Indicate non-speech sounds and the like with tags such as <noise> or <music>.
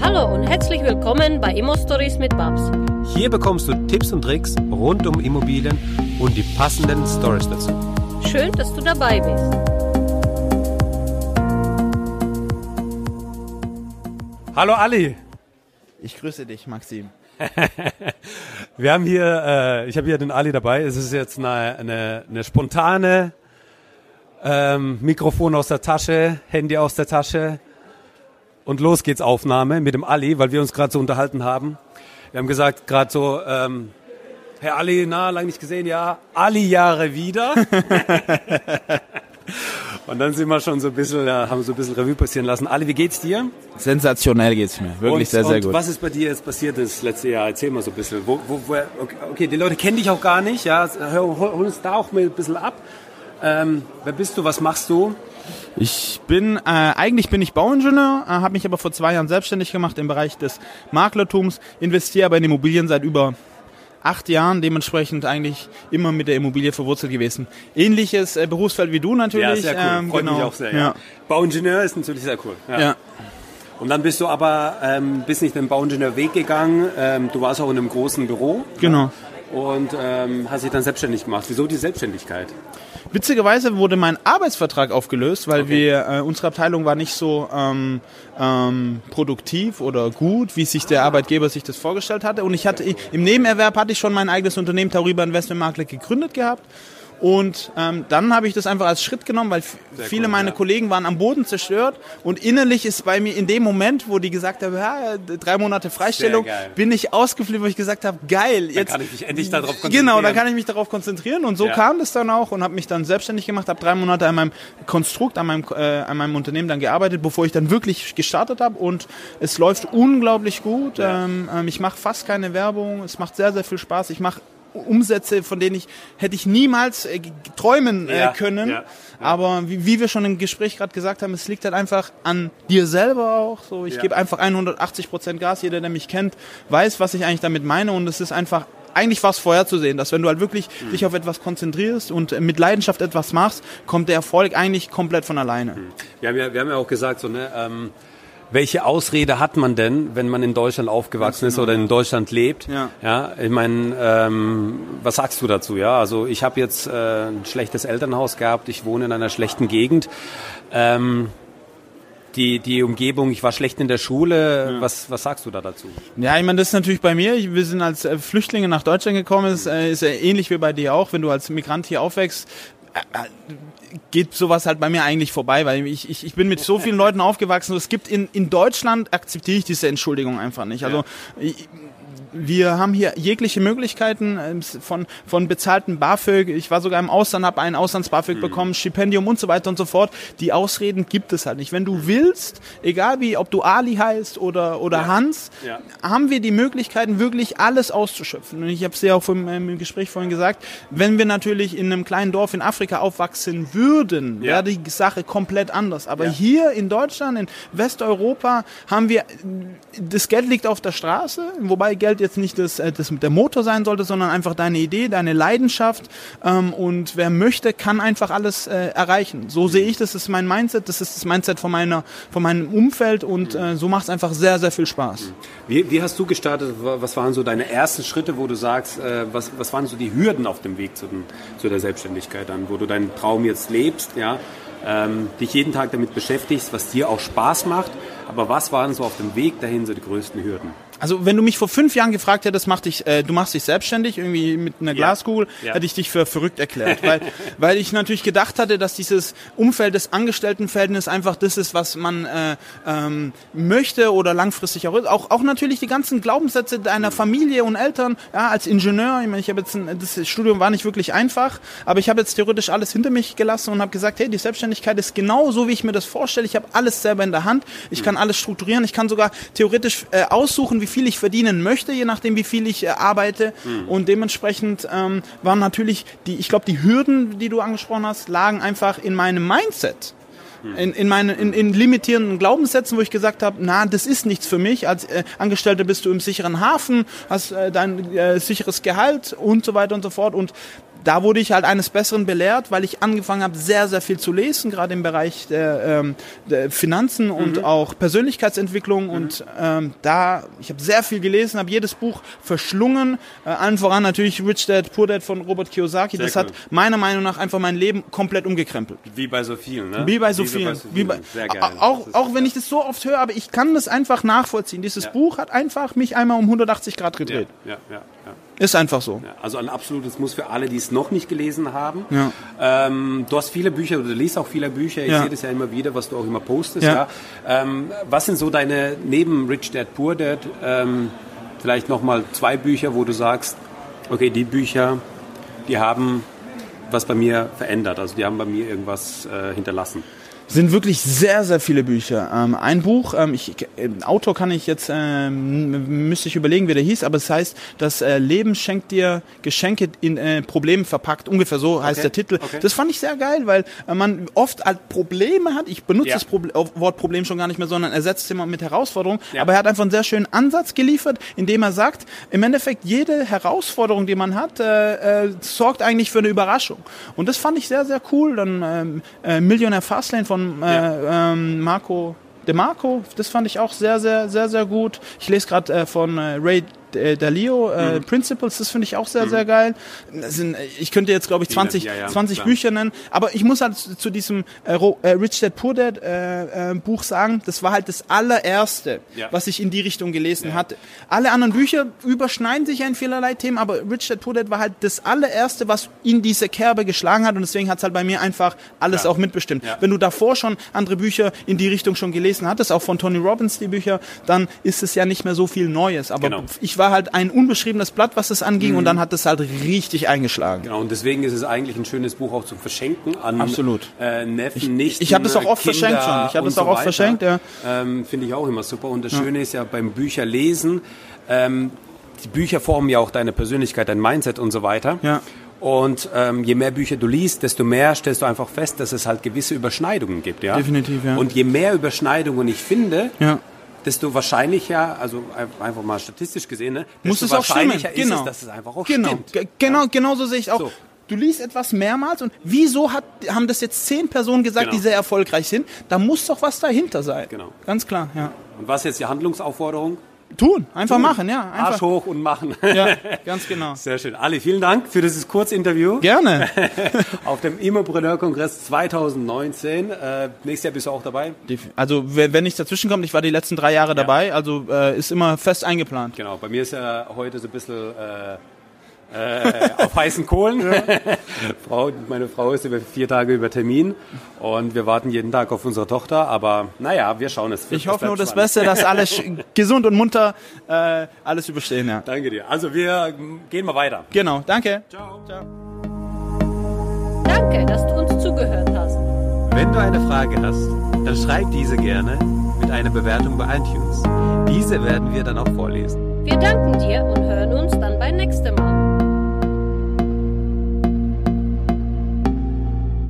Hallo und herzlich willkommen bei Immo Stories mit Babs. Hier bekommst du Tipps und Tricks rund um Immobilien und die passenden Stories dazu. Schön, dass du dabei bist. Hallo Ali. Ich grüße dich, Maxim. <laughs> Wir haben hier, äh, ich habe hier den Ali dabei. Es ist jetzt eine, eine, eine spontane ähm, Mikrofon aus der Tasche, Handy aus der Tasche und los geht's Aufnahme mit dem Ali, weil wir uns gerade so unterhalten haben. Wir haben gesagt, gerade so, ähm, Herr Ali, na, lange nicht gesehen, ja, Ali-Jahre wieder. <laughs> und dann sind wir schon so ein bisschen, haben so ein bisschen Revue passieren lassen. Ali, wie geht's dir? Sensationell geht's mir. Wirklich und, sehr, sehr und gut. was ist bei dir jetzt passiert das letzte Jahr? Erzähl mal so ein bisschen. Wo, wo, wo, okay, okay, die Leute kennen dich auch gar nicht, ja. Hol, hol uns da auch mal ein bisschen ab. Ähm, wer bist du? Was machst du? Ich bin, äh, eigentlich bin ich Bauingenieur, äh, habe mich aber vor zwei Jahren selbstständig gemacht im Bereich des Maklertums, investiere aber in Immobilien seit über acht Jahren, dementsprechend eigentlich immer mit der Immobilie verwurzelt gewesen. Ähnliches äh, Berufsfeld wie du natürlich. Ja, sehr cool. ähm, Freut genau. mich auch sehr. Ja. Ja. Bauingenieur ist natürlich sehr cool. Ja. Ja. Und dann bist du aber ähm, bist nicht den Bauingenieurweg gegangen. Ähm, du warst auch in einem großen Büro Genau. Und ähm, hast dich dann selbstständig gemacht. Wieso die Selbstständigkeit? Witzigerweise wurde mein Arbeitsvertrag aufgelöst, weil Okay. wir äh, unsere Abteilung war nicht so ähm, ähm, produktiv oder gut, wie sich der Arbeitgeber sich das vorgestellt hatte. Und ich hatte im Nebenerwerb hatte ich schon mein eigenes Unternehmen Tauriba Investment Makler gegründet gehabt. Und ähm, dann habe ich das einfach als Schritt genommen, weil f- viele cool, meiner ja. Kollegen waren am Boden zerstört und innerlich ist bei mir in dem Moment, wo die gesagt haben, ja, drei Monate Freistellung, Sehr bin ich ausgeflippt, wo ich gesagt habe, geil, jetzt kann ich mich endlich darauf konzentrieren. <laughs> Genau, dann kann ich mich darauf konzentrieren und so Ja. kam das dann auch und habe mich dann selbstständig gemacht, habe drei Monate an meinem Konstrukt, an meinem, äh, an meinem Unternehmen dann gearbeitet, bevor ich dann wirklich gestartet habe und es läuft unglaublich gut. Ja. Ähm, ähm, ich mache fast keine Werbung, es macht sehr, sehr viel Spaß. Ich mache Umsätze, von denen ich hätte ich niemals äh, träumen äh, Ja, können. ja, Aber wie, wie wir schon im Gespräch gerade gesagt haben, es liegt halt einfach an dir selber auch. So, ich Ja. gebe einfach 180 Prozent Gas. Jeder, der mich kennt, weiß, was ich eigentlich damit meine. Und es ist einfach eigentlich was vorherzusehen, dass wenn du halt wirklich Mhm. dich auf etwas konzentrierst und äh, mit Leidenschaft etwas machst, kommt der Erfolg eigentlich komplett von alleine. Wir haben ja, wir haben ja auch gesagt, so, ne, ähm, welche Ausrede hat man denn, wenn man in Deutschland aufgewachsen ist oder in Deutschland lebt? Ja. ja ich meine, ähm, was sagst du dazu? Ja, also ich habe jetzt äh, ein schlechtes Elternhaus gehabt, ich wohne in einer schlechten Gegend. Ähm, die, die Umgebung, ich war schlecht in der Schule. Was, was sagst du da dazu? Ja, ich meine, das ist natürlich bei mir. Wir sind als äh, Flüchtlinge nach Deutschland gekommen. Ist, äh, ist ja ähnlich wie bei dir auch. Wenn du als Migrant hier aufwächst, äh, äh, geht sowas halt bei mir eigentlich vorbei, weil ich, ich, ich bin mit so vielen Leuten aufgewachsen. Es gibt in, in Deutschland akzeptiere ich diese Entschuldigung einfach nicht. Also ich, wir haben hier jegliche Möglichkeiten ähm, von, von bezahlten BAföG. Ich war sogar im Ausland, habe einen Auslands-BAföG bekommen, Stipendium und so weiter und so fort. Die Ausreden gibt es halt nicht. Wenn du willst, egal wie, ob du Ali heißt oder, oder Hans, Ja. haben wir die Möglichkeiten, wirklich alles auszuschöpfen. Und ich habe es ja auch ähm, im Gespräch vorhin gesagt, wenn wir natürlich in einem kleinen Dorf in Afrika aufwachsen würden, Ja. wäre die Sache komplett anders. Aber Ja. hier in Deutschland, in Westeuropa, haben wir, das Geld liegt auf der Straße, wobei Geld jetzt nicht das, äh, das der Motor sein sollte, sondern einfach deine Idee, deine Leidenschaft. Ähm, und wer möchte, kann einfach alles äh, erreichen. So sehe ich das, das ist mein Mindset, das ist das Mindset von, meiner, von meinem Umfeld und äh, so macht es einfach sehr, sehr viel Spaß. Wie, wie hast du gestartet? Was waren so deine ersten Schritte, wo du sagst, äh, was, was waren so die Hürden auf dem Weg zu, den, zu der Selbstständigkeit dann, wo du deinen Traum jetzt lebst, ja, ähm, dich jeden Tag damit beschäftigst, was dir auch Spaß macht, aber was waren so auf dem Weg dahin so die größten Hürden? Also wenn du mich vor fünf Jahren gefragt hättest, mach dich, äh, du machst dich selbstständig irgendwie mit einer Glaskugel, Ja. hätte ich dich für verrückt erklärt, weil <laughs> weil ich natürlich gedacht hatte, dass dieses Umfeld des Angestelltenverhältnisses einfach das ist, was man äh, ähm, möchte oder langfristig auch ist. Auch auch natürlich die ganzen Glaubenssätze deiner Familie und Eltern. Ja, als Ingenieur, ich meine, ich habe jetzt ein, das Studium war nicht wirklich einfach, aber ich habe jetzt theoretisch alles hinter mich gelassen und habe gesagt, hey, die Selbstständigkeit ist genau so, wie ich mir das vorstelle. Ich habe alles selber in der Hand. Ich kann alles strukturieren. Ich kann sogar theoretisch äh, aussuchen, wie viel ich verdienen möchte, je nachdem, wie viel ich äh, arbeite. Und dementsprechend ähm, waren natürlich die, ich glaube, die Hürden, die du angesprochen hast, lagen einfach in meinem Mindset. In, in, meine, in, in limitierenden Glaubenssätzen, wo ich gesagt habe, na, das ist nichts für mich. Als äh, Angestellter bist du im sicheren Hafen, hast äh, dein äh, sicheres Gehalt und so weiter und so fort. Und da wurde ich halt eines Besseren belehrt, weil ich angefangen habe, sehr, sehr viel zu lesen, gerade im Bereich der, ähm, der Finanzen und auch Persönlichkeitsentwicklung. Und ähm, da, ich habe sehr viel gelesen, habe jedes Buch verschlungen. Äh, allen voran natürlich Rich Dad, Poor Dad von Robert Kiyosaki. Sehr das cool. hat meiner Meinung nach einfach mein Leben komplett umgekrempelt. Wie bei so vielen, ne? Wie bei so vielen. Wie bei, Sehr geil. Auch, auch wenn ich das so oft höre, aber ich kann das einfach nachvollziehen. Dieses Ja. Buch hat einfach mich einmal um 180 Grad gedreht. ja, ja, ja. Ist einfach so. Ja, Also ein absolutes Muss für alle, die es noch nicht gelesen haben. Ja. Ähm, du hast viele Bücher, du liest auch viele Bücher. Ich Ja. sehe das ja immer wieder, was du auch immer postest. Ja. Ähm, was sind so deine, neben Rich Dad, Poor Dad, ähm, vielleicht nochmal zwei Bücher, wo du sagst, okay, die Bücher, die haben was bei mir verändert. Also die haben bei mir irgendwas äh, hinterlassen. Sind wirklich sehr, sehr viele Bücher. Ähm, ein Buch, ähm, ich, äh, Autor kann ich jetzt, ähm, müsste ich überlegen, wie der hieß, aber es heißt, das äh, Leben schenkt dir Geschenke in äh, Problemen verpackt. Ungefähr so heißt Okay, der Titel. okay. Das fand ich sehr geil, weil äh, man oft halt Probleme hat. Ich benutze Ja. das Proble äh, Wort Problem schon gar nicht mehr, sondern ersetzt es immer mit Herausforderung. Ja. Aber er hat einfach einen sehr schönen Ansatz geliefert, indem er sagt, im Endeffekt jede Herausforderung, die man hat, äh, äh, sorgt eigentlich für eine Überraschung. Und das fand ich sehr, sehr cool. Dann ähm, äh, Millionaire Fastlane von äh, ähm, Marco De Marco, das fand ich auch sehr, sehr, sehr, sehr gut. Ich lese gerade äh, von äh, Ray äh, Dalio, äh, Principles, das finde ich auch sehr, sehr geil. Sind, ich könnte jetzt, glaube ich, 20, Ja, ja, 20 klar. Bücher nennen, aber ich muss halt zu, zu diesem äh, äh, Rich Dad Poor Dad äh, äh, Buch sagen, das war halt das allererste, was ich in die Richtung gelesen hatte. Alle anderen Bücher überschneiden sich ja in vielerlei Themen, aber Rich Dad Poor Dad war halt das allererste, was in diese Kerbe geschlagen hat und deswegen hat es halt bei mir einfach alles auch mitbestimmt. Wenn du davor schon andere Bücher in die Richtung schon gelesen hattest, auch von Tony Robbins die Bücher, dann ist es ja nicht mehr so viel Neues. Aber Genau. ich war halt ein unbeschriebenes Blatt, was es anging und dann hat es halt richtig eingeschlagen. Genau, und deswegen ist es eigentlich ein schönes Buch auch zum Verschenken an Absolut. Äh, Neffen, Nichten, ich hab es auch oft Kinder verschenkt schon. Ich hab und es auch oft weiter. verschenkt, ja. Ähm, Finde ich auch immer super. Und das Schöne ist ja beim Bücherlesen, ähm, die Bücher formen ja auch deine Persönlichkeit, dein Mindset und so weiter. Ja. Und ähm, je mehr Bücher du liest, desto mehr stellst du einfach fest, dass es halt gewisse Überschneidungen gibt. Ja? Definitiv, ja. Und je mehr Überschneidungen ich finde, Ja. Desto wahrscheinlicher, also ein- einfach mal statistisch gesehen, ne, Muss es auch stimmen. wahrscheinlicher ist es, dass es einfach auch genau. stimmt. Ge- Genau, genau so sehe ich auch. So. Du liest etwas mehrmals und wieso hat, haben das jetzt zehn Personen gesagt, Genau. die sehr erfolgreich sind? Da muss doch was dahinter sein. Genau. Ganz klar, ja. Und was ist jetzt die Handlungsaufforderung? Tun, einfach machen, ja. Arsch Einfach. hoch und machen. Ja, <laughs> ganz genau. Sehr schön. Ali, vielen Dank für dieses Kurzinterview Gerne. <laughs> auf dem Immopreneur-Kongress 2019. Äh, nächstes Jahr bist du auch dabei. Also wenn nichts dazwischen kommt, ich war die letzten drei Jahre dabei, also äh, ist immer fest eingeplant. Genau, bei mir ist ja heute so ein bisschen äh, äh, auf heißen Kohlen. <laughs> Frau, meine Frau ist über vier Tage über Termin und wir warten jeden Tag auf unsere Tochter. Aber naja, wir schauen es. Ich hoffe nur das. Beste, dass alle <laughs> gesund und munter äh, alles überstehen. Ja. Danke dir. Also wir gehen mal weiter. Genau, danke. Ciao. Ciao. Danke, dass du uns zugehört hast. Wenn du eine Frage hast, dann schreib diese gerne mit einer Bewertung bei iTunes. Diese werden wir dann auch vorlesen. Wir danken dir und hören uns dann beim nächsten Mal.